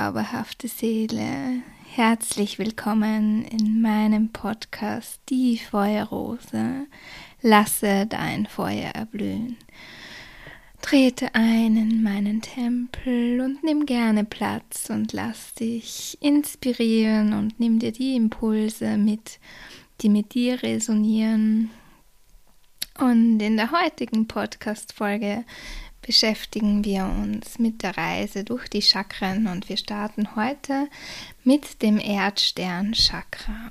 zauberhafte Seele. Herzlich willkommen in meinem Podcast Die Feuerrose. Lasse dein Feuer erblühen. Trete ein in meinen Tempel und nimm gerne Platz und lass dich inspirieren und nimm dir die Impulse mit, die mit dir resonieren. Und in der heutigen Podcast-Folge beschäftigen wir uns mit der Reise durch die Chakren und wir starten heute mit dem Erdstern-Chakra.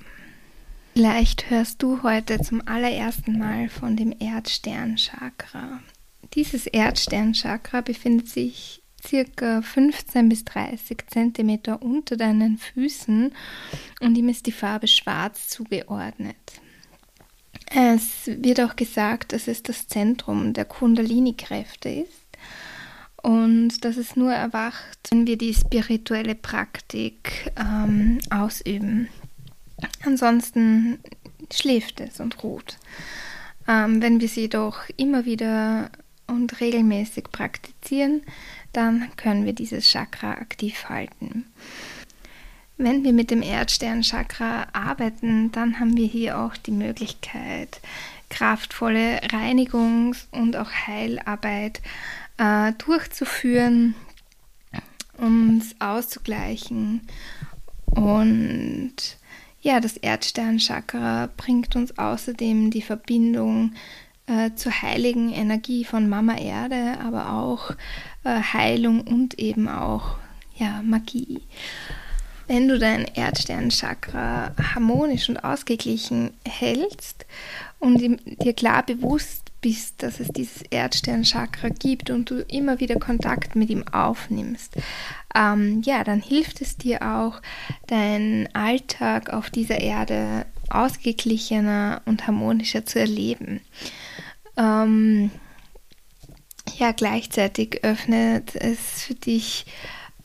Vielleicht hörst du heute zum allerersten Mal von dem Erdstern-Chakra. Dieses Erdsternchakra befindet sich circa 15 bis 30 Zentimeter unter deinen Füßen und ihm ist die Farbe schwarz zugeordnet. Es wird auch gesagt, dass es das Zentrum der Kundalini-Kräfte ist und dass es nur erwacht, wenn wir die spirituelle Praktik ähm, ausüben. Ansonsten schläft es und ruht. Ähm, wenn wir sie jedoch immer wieder und regelmäßig praktizieren, dann können wir dieses Chakra aktiv halten. Wenn wir mit dem Erdsternchakra arbeiten, dann haben wir hier auch die Möglichkeit, kraftvolle Reinigungs- und auch Heilarbeit äh, durchzuführen, uns auszugleichen. Und ja, das Erdsternchakra bringt uns außerdem die Verbindung äh, zur heiligen Energie von Mama Erde, aber auch äh, Heilung und eben auch ja, Magie. Wenn du dein Erdsternchakra harmonisch und ausgeglichen hältst und dir klar bewusst bist, dass es dieses Erdsternchakra gibt und du immer wieder Kontakt mit ihm aufnimmst, ähm, ja, dann hilft es dir auch, deinen Alltag auf dieser Erde ausgeglichener und harmonischer zu erleben. Ähm, ja, gleichzeitig öffnet es für dich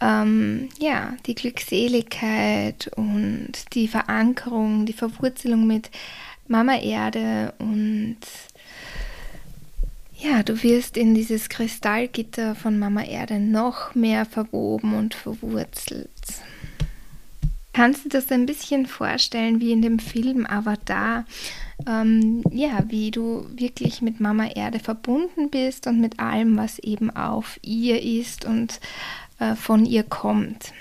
ähm, ja, die Glückseligkeit und die Verankerung, die Verwurzelung mit Mama Erde und ja, du wirst in dieses Kristallgitter von Mama Erde noch mehr verwoben und verwurzelt. Kannst du das ein bisschen vorstellen wie in dem Film Avatar? ähm, ja, wie du wirklich mit Mama Erde verbunden bist und mit allem, was eben auf ihr ist und äh, von ihr kommt.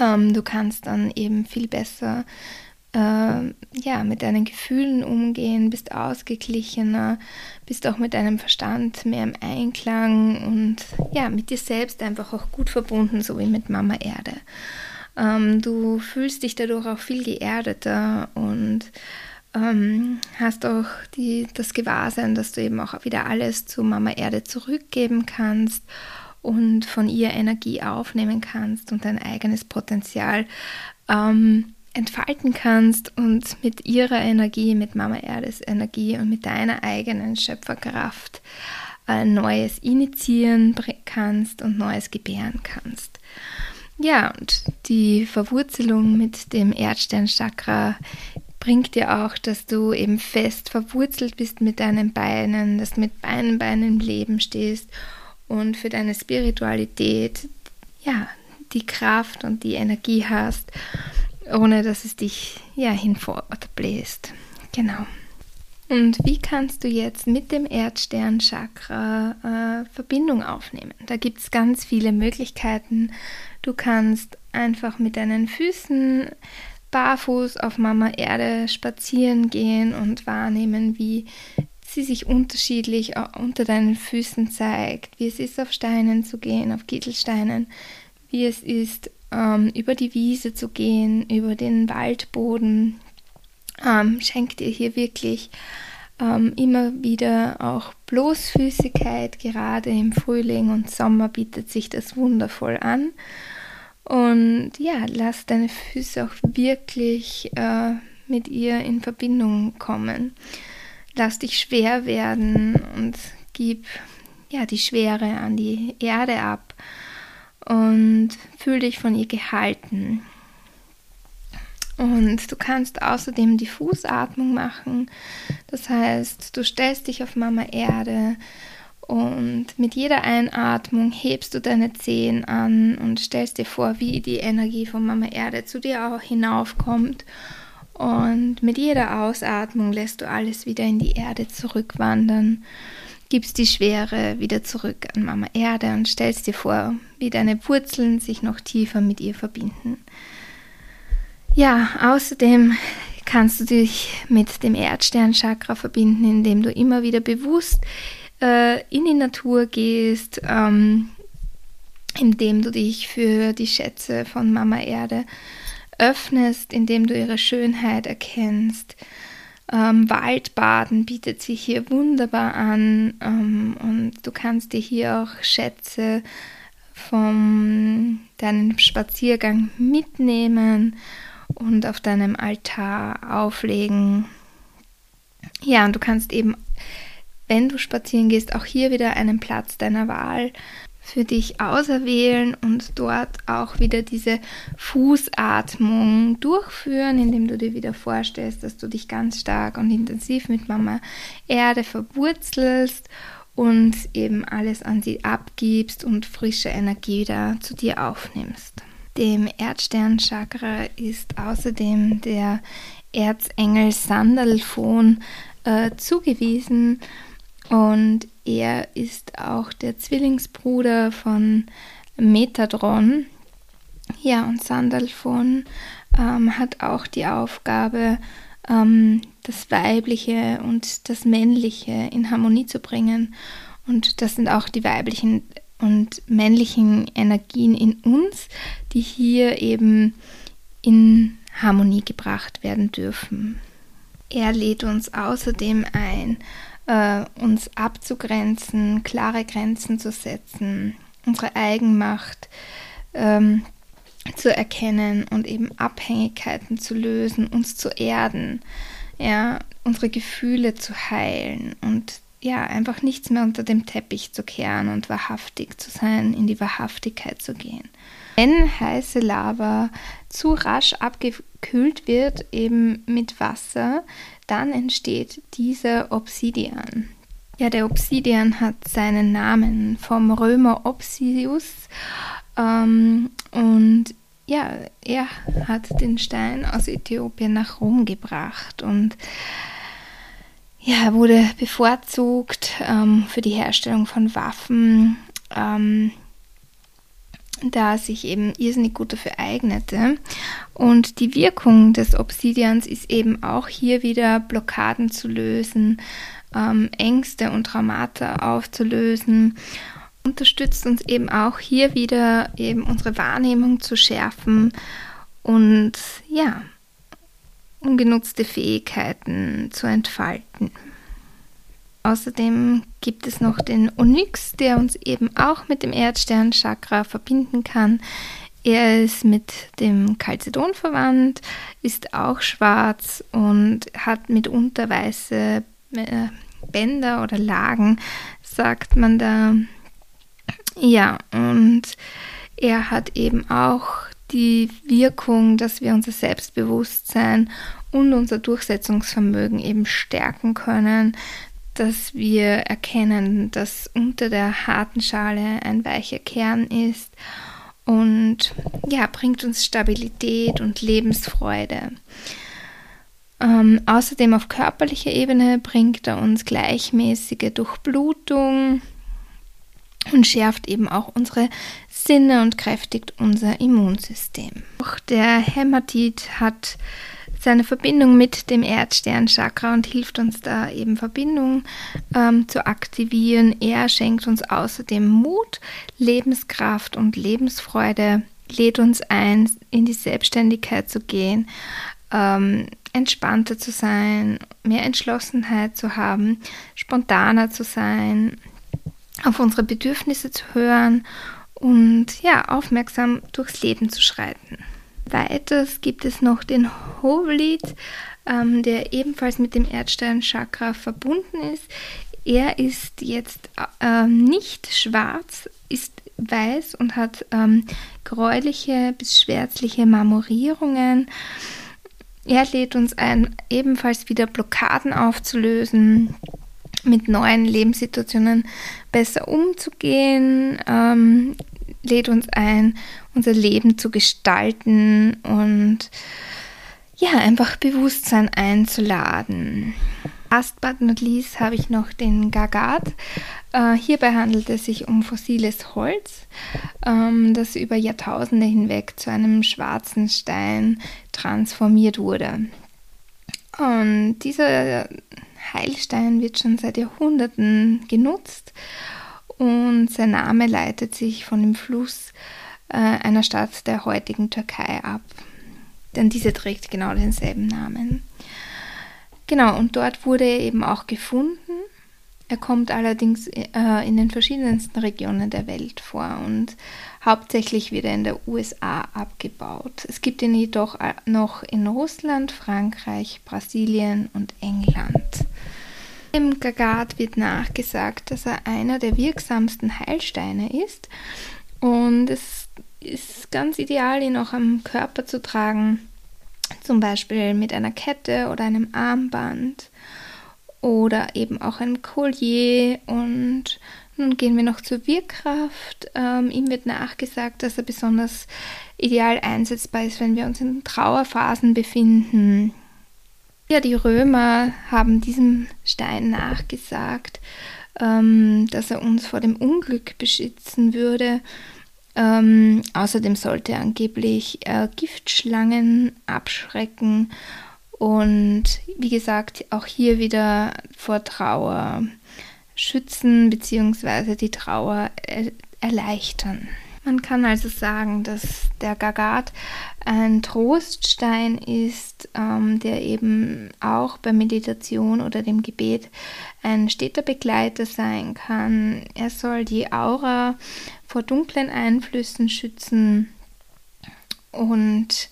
Ähm, du kannst dann eben viel besser äh, ja, mit deinen Gefühlen umgehen, bist ausgeglichener, bist auch mit deinem Verstand mehr im Einklang und ja, mit dir selbst einfach auch gut verbunden, so wie mit Mama Erde. Ähm, du fühlst dich dadurch auch viel geerdeter und ähm, hast auch die, das Gewahrsein, dass du eben auch wieder alles zu Mama Erde zurückgeben kannst und von ihr Energie aufnehmen kannst und dein eigenes Potenzial ähm, entfalten kannst und mit ihrer Energie, mit Mama Erdes Energie und mit deiner eigenen Schöpferkraft ein Neues initiieren kannst und Neues gebären kannst. Ja, und die Verwurzelung mit dem Erdsternchakra bringt dir auch, dass du eben fest verwurzelt bist mit deinen Beinen, dass du mit beiden Beinen im Leben stehst und für deine Spiritualität ja die Kraft und die Energie hast, ohne dass es dich ja hinfortbläst. Genau. Und wie kannst du jetzt mit dem Erdstern-Chakra äh, Verbindung aufnehmen? Da gibt es ganz viele Möglichkeiten. Du kannst einfach mit deinen Füßen barfuß auf Mama Erde spazieren gehen und wahrnehmen, wie sie sich unterschiedlich unter deinen Füßen zeigt, wie es ist, auf Steinen zu gehen, auf Kittelsteinen, wie es ist, ähm, über die Wiese zu gehen, über den Waldboden. Ähm, schenkt dir hier wirklich ähm, immer wieder auch Bloßfüßigkeit, gerade im Frühling und Sommer bietet sich das wundervoll an. Und ja, lass deine Füße auch wirklich äh, mit ihr in Verbindung kommen. Lass dich schwer werden und gib ja die Schwere an die Erde ab. und fühl dich von ihr gehalten. Und du kannst außerdem die Fußatmung machen. Das heißt, du stellst dich auf Mama Erde und mit jeder Einatmung hebst du deine Zehen an und stellst dir vor, wie die Energie von Mama Erde zu dir auch hinaufkommt. Und mit jeder Ausatmung lässt du alles wieder in die Erde zurückwandern, gibst die Schwere wieder zurück an Mama Erde und stellst dir vor, wie deine Wurzeln sich noch tiefer mit ihr verbinden. Ja, außerdem kannst du dich mit dem Erdsternchakra verbinden, indem du immer wieder bewusst äh, in die Natur gehst, ähm, indem du dich für die Schätze von Mama Erde öffnest, indem du ihre Schönheit erkennst. Ähm, Waldbaden bietet sich hier wunderbar an ähm, und du kannst dir hier auch Schätze von deinem Spaziergang mitnehmen und auf deinem Altar auflegen. Ja, und du kannst eben, wenn du spazieren gehst, auch hier wieder einen Platz deiner Wahl für dich auserwählen und dort auch wieder diese Fußatmung durchführen, indem du dir wieder vorstellst, dass du dich ganz stark und intensiv mit Mama Erde verwurzelst und eben alles an sie abgibst und frische Energie wieder zu dir aufnimmst. Dem Erdsternchakra ist außerdem der Erzengel Sandalphon äh, zugewiesen und er ist auch der Zwillingsbruder von Metadron. Ja, und Sandalphon ähm, hat auch die Aufgabe, ähm, das Weibliche und das Männliche in Harmonie zu bringen. Und das sind auch die weiblichen und männlichen Energien in uns, die hier eben in Harmonie gebracht werden dürfen. Er lädt uns außerdem ein, äh, uns abzugrenzen, klare Grenzen zu setzen, unsere Eigenmacht ähm, zu erkennen und eben Abhängigkeiten zu lösen, uns zu erden, ja, unsere Gefühle zu heilen und ja, einfach nichts mehr unter dem Teppich zu kehren und wahrhaftig zu sein, in die Wahrhaftigkeit zu gehen. Wenn heiße Lava zu rasch abgekühlt wird, eben mit Wasser, dann entsteht dieser Obsidian. Ja, der Obsidian hat seinen Namen vom Römer Obsidius ähm, und ja, er hat den Stein aus Äthiopien nach Rom gebracht und ja, wurde bevorzugt ähm, für die Herstellung von Waffen, ähm, da sich eben irrsinnig gut dafür eignete. Und die Wirkung des Obsidians ist eben auch hier wieder Blockaden zu lösen, ähm, Ängste und Traumata aufzulösen. Unterstützt uns eben auch hier wieder eben unsere Wahrnehmung zu schärfen und ja, ungenutzte Fähigkeiten zu entfalten. Außerdem gibt es noch den Onyx, der uns eben auch mit dem Erdsternchakra verbinden kann. Er ist mit dem Chalcedon verwandt, ist auch schwarz und hat mitunter weiße äh, Bänder oder Lagen, sagt man da. Ja, und er hat eben auch die Wirkung, dass wir unser Selbstbewusstsein und unser Durchsetzungsvermögen eben stärken können, dass wir erkennen, dass unter der harten Schale ein weicher Kern ist und ja, bringt uns Stabilität und Lebensfreude. Ähm, außerdem auf körperlicher Ebene bringt er uns gleichmäßige Durchblutung, und schärft eben auch unsere Sinne und kräftigt unser Immunsystem. Auch der Hämatit hat seine Verbindung mit dem Erdsternchakra und hilft uns da eben Verbindung ähm, zu aktivieren. Er schenkt uns außerdem Mut, Lebenskraft und Lebensfreude, lädt uns ein, in die Selbstständigkeit zu gehen, ähm, entspannter zu sein, mehr Entschlossenheit zu haben, spontaner zu sein, auf unsere Bedürfnisse zu hören und ja, aufmerksam durchs Leben zu schreiten. Weiters gibt es noch den Hovelit, ähm, der ebenfalls mit dem Erdsteinchakra verbunden ist. Er ist jetzt äh, nicht schwarz, ist weiß und hat ähm, gräuliche bis schwärzliche Marmorierungen. Er lädt uns ein, ebenfalls wieder Blockaden aufzulösen, mit neuen Lebenssituationen besser umzugehen, ähm, lädt uns ein, unser Leben zu gestalten und ja, einfach Bewusstsein einzuladen. Last but not least habe ich noch den Gagat. Äh, hierbei handelt es sich um fossiles Holz, ähm, das über Jahrtausende hinweg zu einem schwarzen Stein transformiert wurde. Und dieser Heilstein wird schon seit Jahrhunderten genutzt und sein Name leitet sich von dem Fluss äh, einer Stadt der heutigen Türkei ab. Denn diese trägt genau denselben Namen. Genau, und dort wurde er eben auch gefunden. Er kommt allerdings äh, in den verschiedensten Regionen der Welt vor und hauptsächlich wird er in der USA abgebaut. Es gibt ihn jedoch noch in Russland, Frankreich, Brasilien und England. Dem Gagat wird nachgesagt, dass er einer der wirksamsten Heilsteine ist und es ist ganz ideal, ihn auch am Körper zu tragen zum Beispiel mit einer Kette oder einem Armband oder eben auch ein Collier. Und nun gehen wir noch zur Wirkkraft. Ähm, ihm wird nachgesagt, dass er besonders ideal einsetzbar ist, wenn wir uns in Trauerphasen befinden. Ja, die Römer haben diesem Stein nachgesagt, ähm, dass er uns vor dem Unglück beschützen würde ähm, außerdem sollte er angeblich äh, Giftschlangen abschrecken und wie gesagt auch hier wieder vor Trauer schützen bzw. die Trauer er erleichtern. Man kann also sagen, dass der Gagat ein Troststein ist, ähm, der eben auch bei Meditation oder dem Gebet ein steter Begleiter sein kann. Er soll die Aura vor dunklen Einflüssen schützen und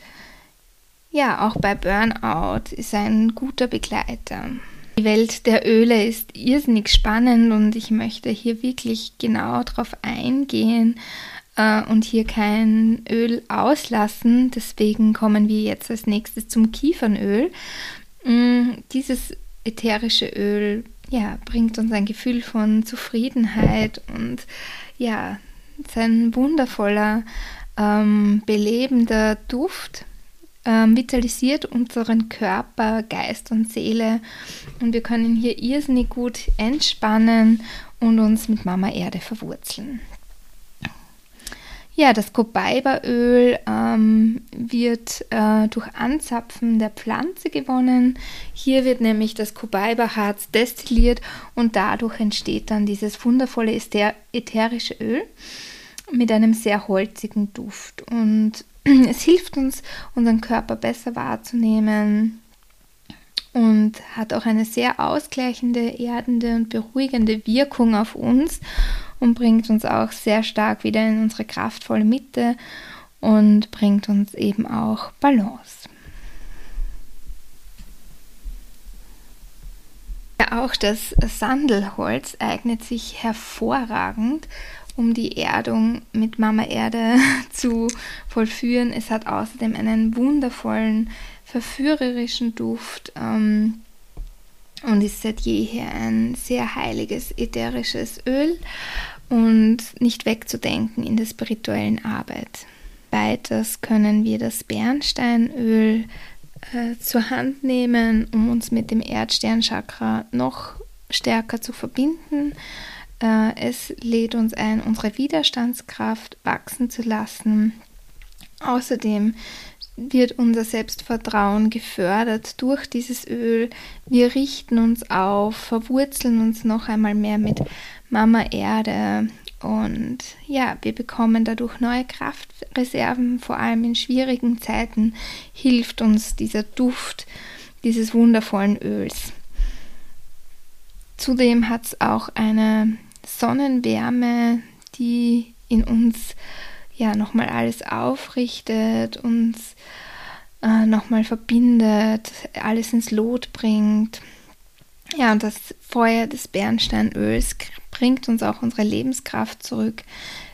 ja, auch bei Burnout ist er ein guter Begleiter. Die Welt der Öle ist irrsinnig spannend und ich möchte hier wirklich genau darauf eingehen, äh, und hier kein Öl auslassen. Deswegen kommen wir jetzt als nächstes zum Kiefernöl. Mm, dieses ätherische Öl ja, bringt uns ein Gefühl von Zufriedenheit und ja, sein wundervoller, ähm, belebender Duft ähm, vitalisiert unseren Körper, Geist und Seele und wir können hier irrsinnig gut entspannen und uns mit Mama Erde verwurzeln. Ja, das Copaiba-Öl ähm, wird äh, durch Anzapfen der Pflanze gewonnen. Hier wird nämlich das Copaiba-Harz destilliert und dadurch entsteht dann dieses wundervolle ätherische Öl mit einem sehr holzigen Duft. Und es hilft uns, unseren Körper besser wahrzunehmen und hat auch eine sehr ausgleichende, erdende und beruhigende Wirkung auf uns und bringt uns auch sehr stark wieder in unsere kraftvolle Mitte und bringt uns eben auch Balance. Ja, auch das Sandelholz eignet sich hervorragend, um die Erdung mit Mama Erde zu vollführen. Es hat außerdem einen wundervollen, verführerischen Duft. Ähm, und ist seit jeher ein sehr heiliges ätherisches Öl und nicht wegzudenken in der spirituellen Arbeit. Weiters können wir das Bernsteinöl äh, zur Hand nehmen, um uns mit dem Erdsternchakra noch stärker zu verbinden. Äh, es lädt uns ein, unsere Widerstandskraft wachsen zu lassen. Außerdem wird unser Selbstvertrauen gefördert durch dieses Öl. Wir richten uns auf, verwurzeln uns noch einmal mehr mit Mama Erde und ja, wir bekommen dadurch neue Kraftreserven, vor allem in schwierigen Zeiten hilft uns dieser Duft dieses wundervollen Öls. Zudem hat es auch eine Sonnenwärme, die in uns ja nochmal alles aufrichtet, uns äh, nochmal verbindet, alles ins Lot bringt. Ja, und das Feuer des Bernsteinöls bringt uns auch unsere Lebenskraft zurück,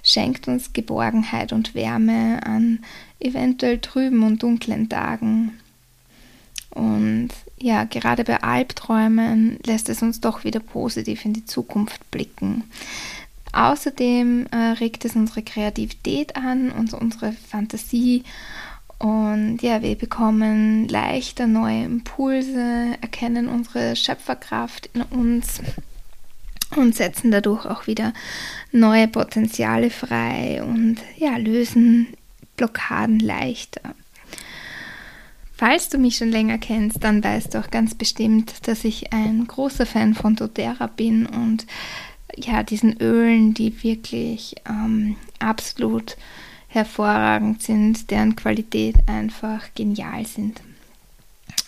schenkt uns Geborgenheit und Wärme an eventuell trüben und dunklen Tagen. Und ja, gerade bei Albträumen lässt es uns doch wieder positiv in die Zukunft blicken. Außerdem äh, regt es unsere Kreativität an und unsere Fantasie. Und ja, wir bekommen leichter neue Impulse, erkennen unsere Schöpferkraft in uns und setzen dadurch auch wieder neue Potenziale frei und ja, lösen Blockaden leichter. Falls du mich schon länger kennst, dann weißt du auch ganz bestimmt, dass ich ein großer Fan von doTERRA bin und ja, diesen Ölen, die wirklich ähm, absolut hervorragend sind, deren Qualität einfach genial sind.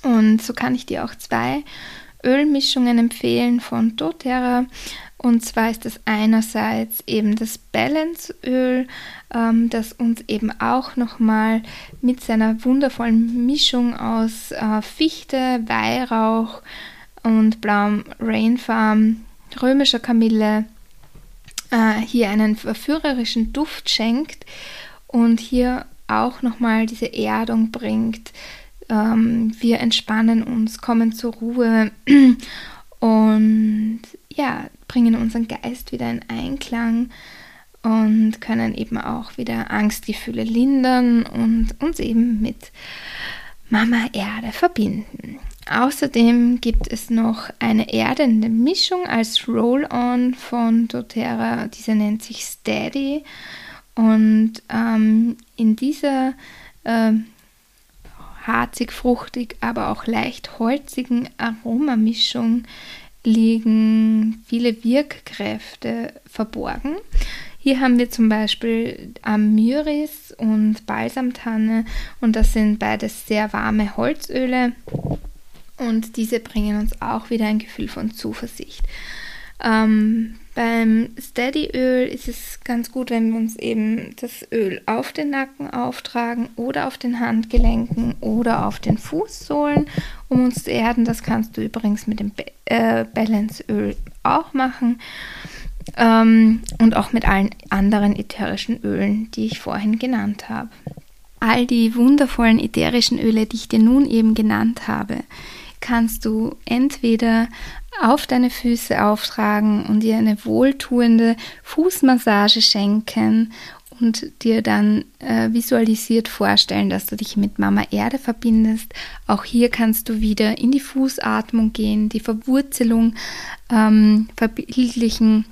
Und so kann ich dir auch zwei Ölmischungen empfehlen von doTERRA. Und zwar ist das einerseits eben das Balance-Öl, ähm, das uns eben auch nochmal mit seiner wundervollen Mischung aus äh, Fichte, Weihrauch und blauem Rainfarm, römischer Kamille äh, hier einen verführerischen Duft schenkt und hier auch nochmal diese Erdung bringt, ähm, wir entspannen uns, kommen zur Ruhe und ja, bringen unseren Geist wieder in Einklang und können eben auch wieder Angstgefühle lindern und uns eben mit Mama Erde verbinden. Außerdem gibt es noch eine erdende Mischung als Roll-On von doTERRA, diese nennt sich Steady und ähm, in dieser äh, harzig, fruchtig, aber auch leicht holzigen Aromamischung liegen viele Wirkkräfte verborgen. Hier haben wir zum Beispiel Amyris und Balsamtanne und das sind beides sehr warme Holzöle und diese bringen uns auch wieder ein Gefühl von Zuversicht. Ähm, beim Steady-Öl ist es ganz gut, wenn wir uns eben das Öl auf den Nacken auftragen oder auf den Handgelenken oder auf den Fußsohlen, um uns zu erden. Das kannst du übrigens mit dem äh, Balance-Öl auch machen. Ähm, und auch mit allen anderen ätherischen Ölen, die ich vorhin genannt habe. All die wundervollen ätherischen Öle, die ich dir nun eben genannt habe, kannst du entweder auf deine Füße auftragen und dir eine wohltuende Fußmassage schenken und dir dann äh, visualisiert vorstellen, dass du dich mit Mama Erde verbindest. Auch hier kannst du wieder in die Fußatmung gehen, die Verwurzelung ähm, verbildlichen.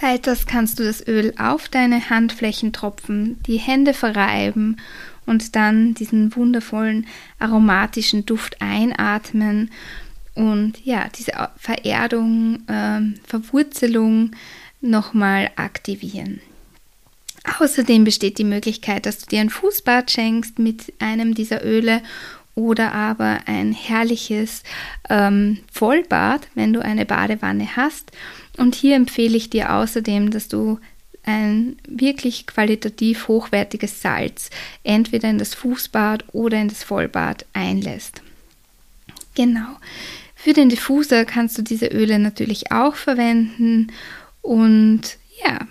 Weiters kannst du das Öl auf deine Handflächen tropfen, die Hände verreiben und dann diesen wundervollen aromatischen Duft einatmen und ja, diese Vererdung, äh, Verwurzelung nochmal aktivieren. Außerdem besteht die Möglichkeit, dass du dir ein Fußbad schenkst mit einem dieser Öle oder aber ein herrliches ähm, Vollbad, wenn du eine Badewanne hast. Und hier empfehle ich dir außerdem, dass du ein wirklich qualitativ hochwertiges Salz entweder in das Fußbad oder in das Vollbad einlässt. Genau. Für den Diffuser kannst du diese Öle natürlich auch verwenden und ja,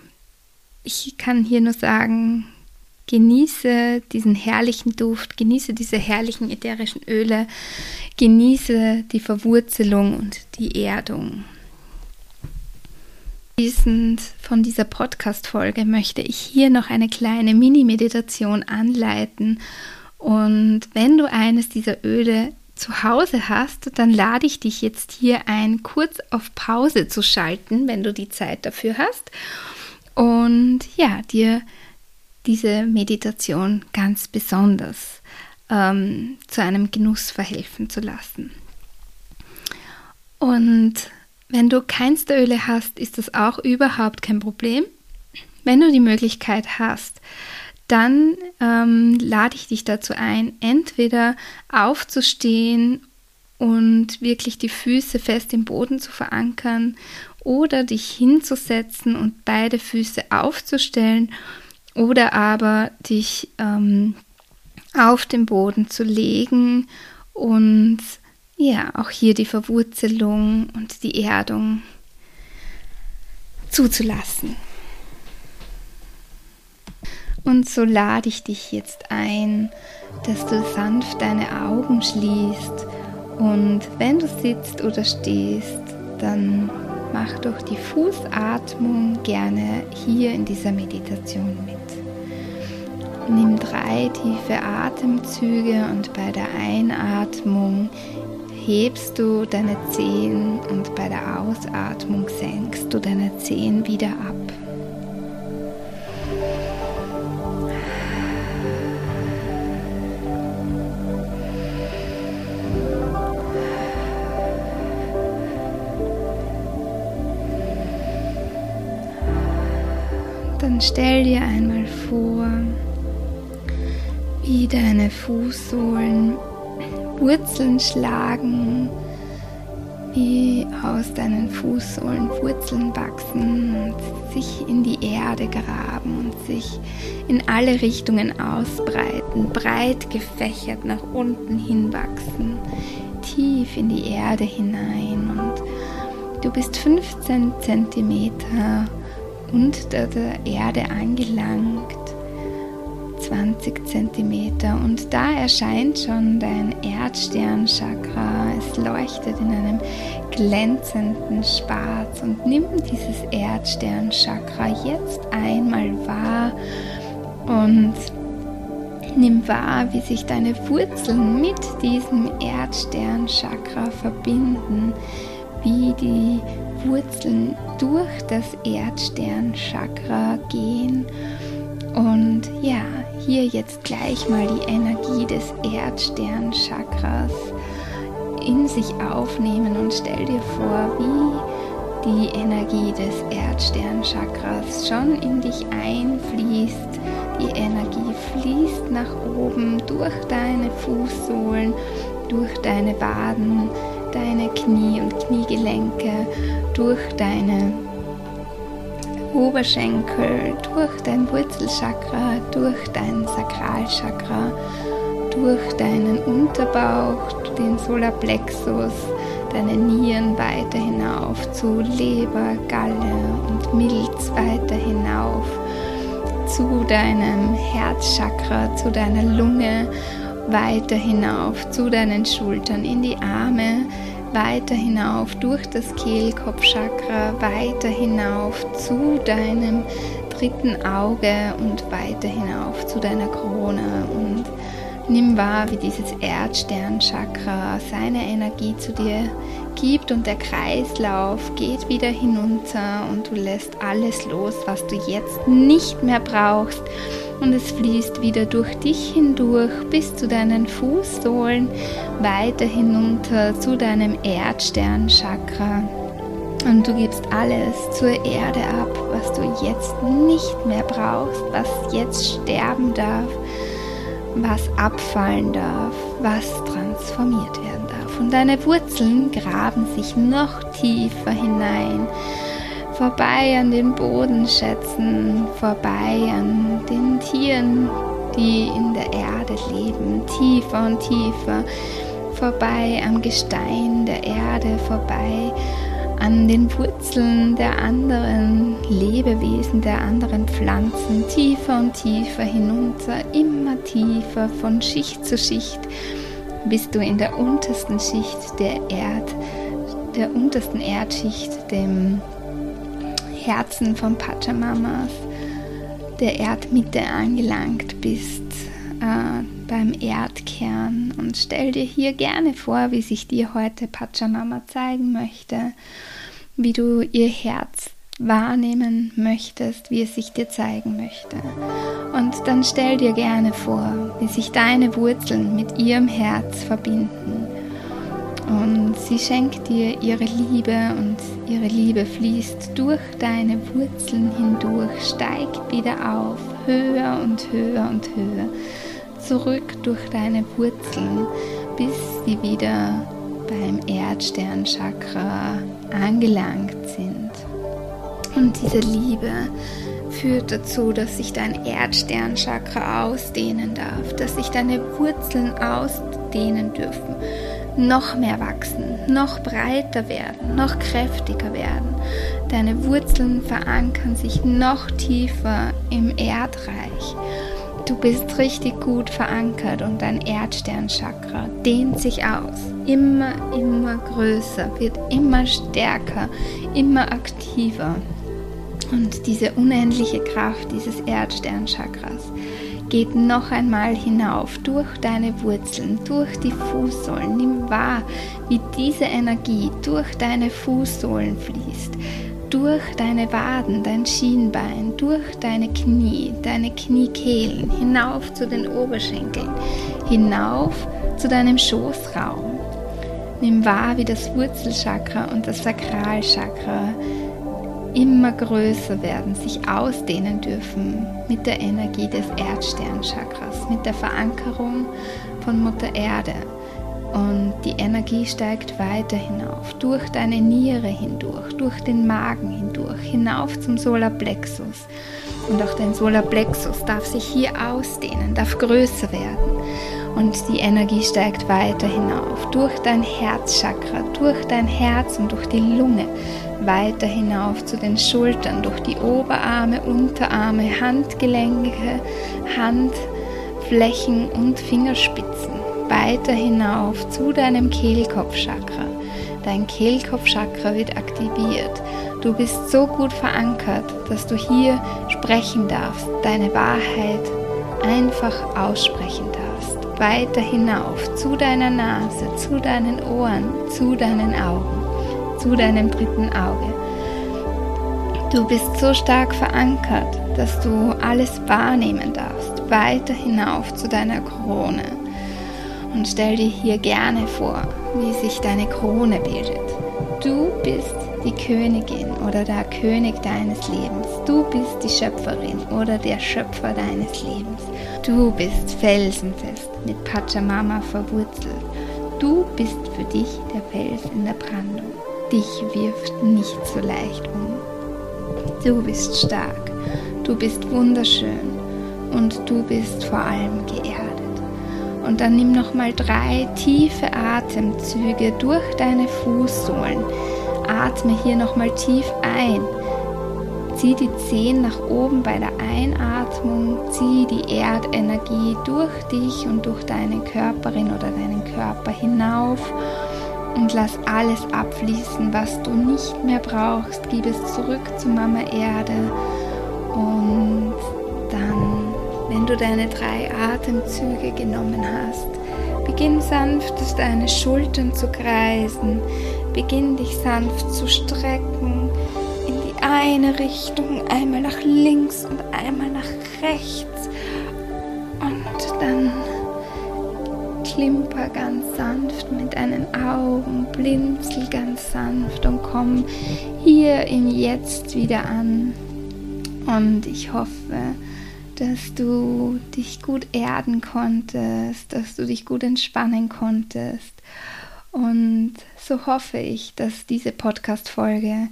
ich kann hier nur sagen, genieße diesen herrlichen Duft, genieße diese herrlichen ätherischen Öle, genieße die Verwurzelung und die Erdung. Schließend von dieser Podcast-Folge möchte ich hier noch eine kleine Mini-Meditation anleiten. Und wenn du eines dieser Öle zu Hause hast, dann lade ich dich jetzt hier ein, kurz auf Pause zu schalten, wenn du die Zeit dafür hast. Und ja, dir diese Meditation ganz besonders ähm, zu einem Genuss verhelfen zu lassen. Und wenn du keins der Öle hast, ist das auch überhaupt kein Problem. Wenn du die Möglichkeit hast, dann ähm, lade ich dich dazu ein, entweder aufzustehen und wirklich die Füße fest im Boden zu verankern oder dich hinzusetzen und beide Füße aufzustellen oder aber dich ähm, auf den Boden zu legen und ja, auch hier die Verwurzelung und die Erdung zuzulassen. Und so lade ich dich jetzt ein, dass du sanft deine Augen schließt und wenn du sitzt oder stehst, dann mach doch die Fußatmung gerne hier in dieser Meditation mit. Nimm drei tiefe Atemzüge und bei der Einatmung hebst du deine Zehen und bei der Ausatmung senkst du deine Zehen wieder ab. Dann stell dir einmal vor, wie deine Fußsohlen Wurzeln schlagen, wie aus deinen Fußsohlen Wurzeln wachsen und sich in die Erde graben und sich in alle Richtungen ausbreiten, breit gefächert nach unten hinwachsen, tief in die Erde hinein. Und du bist 15 Zentimeter unter der Erde angelangt 20 cm und da erscheint schon dein Erdsternchakra. Es leuchtet in einem glänzenden Schwarz und nimm dieses Erdsternchakra jetzt einmal wahr und nimm wahr, wie sich deine Wurzeln mit diesem Erdsternchakra verbinden, wie die Wurzeln durch das Erdsternchakra gehen. Und ja, hier jetzt gleich mal die Energie des Erdsternchakras in sich aufnehmen und stell dir vor, wie die Energie des Erdsternchakras schon in dich einfließt. Die Energie fließt nach oben durch deine Fußsohlen, durch deine Waden, deine Knie und Kniegelenke, durch deine Oberschenkel, durch dein Wurzelchakra, durch dein Sakralchakra, durch deinen Unterbauch, den Solarplexus, deine Nieren weiter hinauf zu Leber, Galle und Milz weiter hinauf zu deinem Herzchakra, zu deiner Lunge, weiter hinauf zu deinen Schultern, in die Arme, weiter hinauf durch das Kehlkopfchakra, weiter hinauf zu deinem dritten Auge und weiter hinauf zu deiner Krone und nimm wahr, wie dieses Erdsternchakra seine Energie zu dir gibt und der Kreislauf geht wieder hinunter und du lässt alles los, was du jetzt nicht mehr brauchst und es fließt wieder durch dich hindurch bis zu deinen Fußsohlen, weiter hinunter zu deinem Erdsternchakra. Und du gibst alles zur Erde ab, was du jetzt nicht mehr brauchst, was jetzt sterben darf, was abfallen darf, was transformiert werden darf. Und deine Wurzeln graben sich noch tiefer hinein. Vorbei an den Bodenschätzen, vorbei an den Tieren, die in der Erde leben, tiefer und tiefer, vorbei am Gestein der Erde, vorbei an den Wurzeln der anderen Lebewesen, der anderen Pflanzen, tiefer und tiefer hinunter, immer tiefer von Schicht zu Schicht, bis du in der untersten Schicht der Erd, der untersten Erdschicht, dem Herzen von Pachamamas, der Erdmitte angelangt bist, äh, beim Erdkern. Und stell dir hier gerne vor, wie sich dir heute Pachamama zeigen möchte, wie du ihr Herz wahrnehmen möchtest, wie es sich dir zeigen möchte. Und dann stell dir gerne vor, wie sich deine Wurzeln mit ihrem Herz verbinden und sie schenkt dir ihre Liebe und ihre Liebe fließt durch deine Wurzeln hindurch, steigt wieder auf, höher und höher und höher, zurück durch deine Wurzeln, bis sie wieder beim Erdsternchakra angelangt sind. Und diese Liebe führt dazu, dass sich dein Erdsternchakra ausdehnen darf, dass sich deine Wurzeln ausdehnen dürfen noch mehr wachsen, noch breiter werden, noch kräftiger werden. Deine Wurzeln verankern sich noch tiefer im Erdreich Du bist richtig gut verankert und dein Erdsternchakra dehnt sich aus. Immer, immer größer, wird immer stärker, immer aktiver. Und diese unendliche Kraft dieses Erdsternchakras geht noch einmal hinauf durch deine Wurzeln, durch die Fußsohlen. Nimm wahr, wie diese Energie durch deine Fußsohlen fließt durch deine Waden, dein Schienbein, durch deine Knie, deine Kniekehlen, hinauf zu den Oberschenkeln, hinauf zu deinem Schoßraum. Nimm wahr, wie das Wurzelchakra und das Sakralchakra immer größer werden, sich ausdehnen dürfen mit der Energie des Erdsternchakras, mit der Verankerung von Mutter Erde. Und die Energie steigt weiter hinauf, durch deine Niere hindurch, durch den Magen hindurch, hinauf zum Solarplexus. Und auch dein Solarplexus darf sich hier ausdehnen, darf größer werden. Und die Energie steigt weiter hinauf, durch dein Herzchakra, durch dein Herz und durch die Lunge, weiter hinauf zu den Schultern, durch die Oberarme, Unterarme, Handgelenke, Handflächen und Fingerspitzen weiter hinauf zu deinem Kehlkopfchakra. Dein Kehlkopfchakra wird aktiviert. Du bist so gut verankert, dass du hier sprechen darfst, deine Wahrheit einfach aussprechen darfst. Weiter hinauf zu deiner Nase, zu deinen Ohren, zu deinen Augen, zu deinem dritten Auge. Du bist so stark verankert, dass du alles wahrnehmen darfst. Weiter hinauf zu deiner Krone und stell dir hier gerne vor, wie sich deine Krone bildet. Du bist die Königin oder der König deines Lebens. Du bist die Schöpferin oder der Schöpfer deines Lebens. Du bist felsenfest mit Pachamama verwurzelt. Du bist für dich der Fels in der Brandung. Dich wirft nicht so leicht um. Du bist stark, du bist wunderschön und du bist vor allem geehrt. Und dann nimm nochmal drei tiefe Atemzüge durch deine Fußsohlen. Atme hier nochmal tief ein. Zieh die Zehen nach oben bei der Einatmung. Zieh die Erdenergie durch dich und durch deine Körperin oder deinen Körper hinauf. Und lass alles abfließen, was du nicht mehr brauchst. Gib es zurück zu Mama Erde. Und wenn du deine drei Atemzüge genommen hast, beginn sanft deine Schultern zu kreisen, beginn dich sanft zu strecken. In die eine Richtung, einmal nach links und einmal nach rechts. Und dann klimper ganz sanft mit deinen Augen, blinzel ganz sanft und komm hier im Jetzt wieder an. Und ich hoffe, dass du dich gut erden konntest, dass du dich gut entspannen konntest. Und so hoffe ich, dass diese Podcast-Folge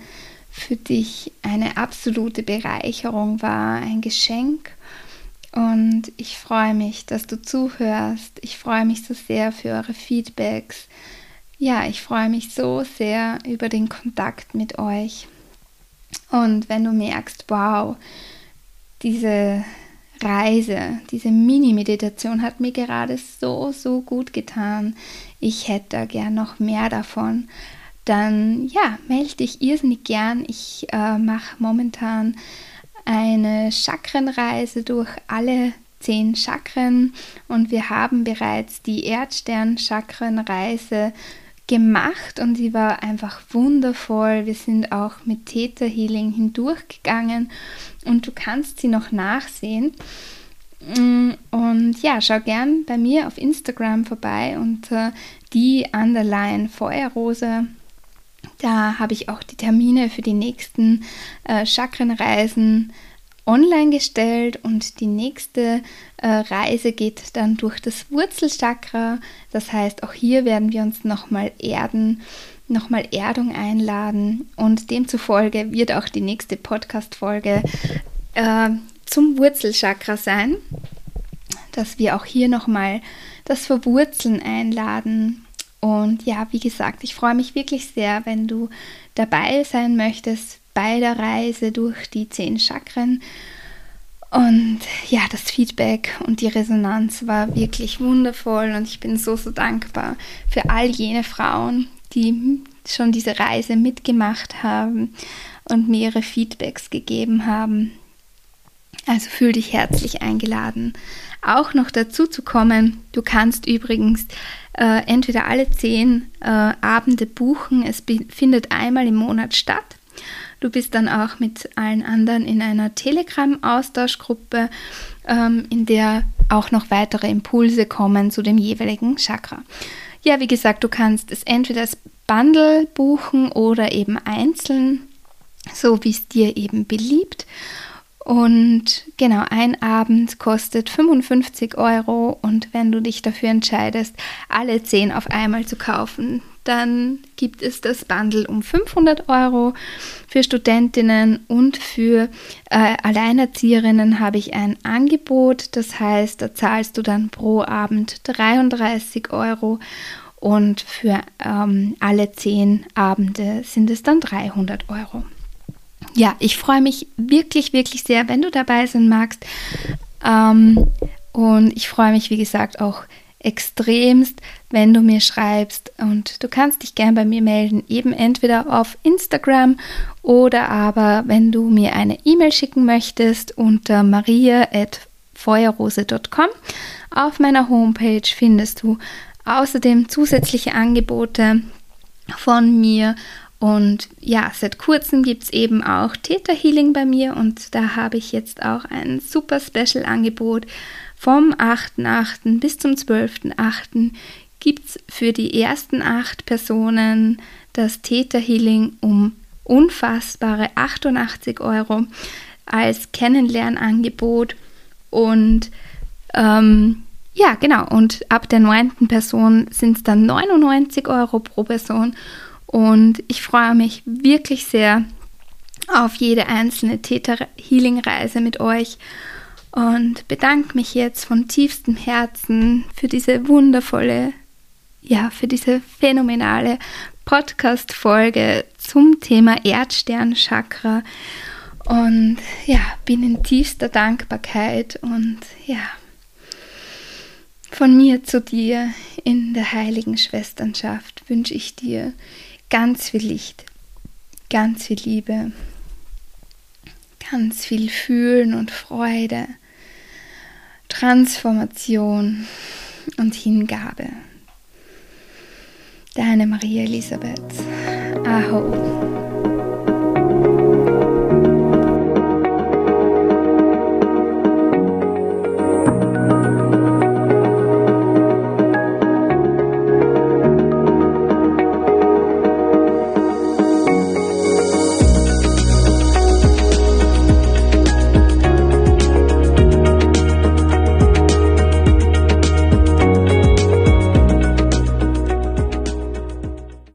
für dich eine absolute Bereicherung war, ein Geschenk. Und ich freue mich, dass du zuhörst. Ich freue mich so sehr für eure Feedbacks. Ja, ich freue mich so sehr über den Kontakt mit euch. Und wenn du merkst, wow, diese Reise, diese Mini-Meditation hat mir gerade so, so gut getan. Ich hätte gern noch mehr davon. Dann ja, melde dich irrsinnig gern. Ich äh, mache momentan eine Chakrenreise durch alle zehn Chakren und wir haben bereits die Erdstern-Chakrenreise gemacht und sie war einfach wundervoll. Wir sind auch mit Theta Healing hindurchgegangen und du kannst sie noch nachsehen. Mm, und ja, schau gern bei mir auf Instagram vorbei unter die Underline Feuerrose. Da habe ich auch die Termine für die nächsten äh, Chakrenreisen online gestellt und die nächste äh, Reise geht dann durch das Wurzelchakra. Das heißt, auch hier werden wir uns nochmal erden, nochmal Erdung einladen und demzufolge wird auch die nächste Podcast-Folge äh, zum Wurzelchakra sein, dass wir auch hier nochmal das Verwurzeln einladen. Und ja, wie gesagt, ich freue mich wirklich sehr, wenn du dabei sein möchtest bei der Reise durch die zehn Chakren. Und ja, das Feedback und die Resonanz war wirklich wundervoll und ich bin so, so dankbar für all jene Frauen, die schon diese Reise mitgemacht haben und mir ihre Feedbacks gegeben haben. Also fühl dich herzlich eingeladen, auch noch dazu zu kommen. Du kannst übrigens äh, entweder alle zehn äh, Abende buchen. Es findet einmal im Monat statt. Du bist dann auch mit allen anderen in einer Telegram-Austauschgruppe, ähm, in der auch noch weitere Impulse kommen zu dem jeweiligen Chakra. Ja, wie gesagt, du kannst es entweder als Bundle buchen oder eben einzeln, so wie es dir eben beliebt. Und genau, ein Abend kostet 55 Euro und wenn du dich dafür entscheidest, alle 10 auf einmal zu kaufen, dann gibt es das Bundle um 500 Euro. Für Studentinnen und für äh, Alleinerzieherinnen habe ich ein Angebot. Das heißt, da zahlst du dann pro Abend 33 Euro und für ähm, alle 10 Abende sind es dann 300 Euro ja, ich freue mich wirklich, wirklich sehr, wenn du dabei sein magst. Ähm, und ich freue mich, wie gesagt, auch extremst, wenn du mir schreibst. Und du kannst dich gern bei mir melden, eben entweder auf Instagram oder aber, wenn du mir eine E-Mail schicken möchtest, unter maria.feuerrose.com. Auf meiner Homepage findest du außerdem zusätzliche Angebote von mir und ja, seit kurzem gibt es eben auch Theta Healing bei mir und da habe ich jetzt auch ein super Special-Angebot. Vom 8.8. bis zum 12.8. gibt es für die ersten acht Personen das Theta Healing um unfassbare 88 Euro als Kennenlernangebot. Und ähm, ja, genau, und ab der neunten Person sind es dann 99 Euro pro Person. Und ich freue mich wirklich sehr auf jede einzelne Theta-Healing-Reise mit euch und bedanke mich jetzt von tiefstem Herzen für diese wundervolle, ja, für diese phänomenale Podcast-Folge zum Thema Erdstern-Chakra. Und ja, bin in tiefster Dankbarkeit und ja, von mir zu dir in der heiligen Schwesternschaft wünsche ich dir ganz viel Licht, ganz viel Liebe, ganz viel Fühlen und Freude, Transformation und Hingabe. Deine Maria Elisabeth. Aho.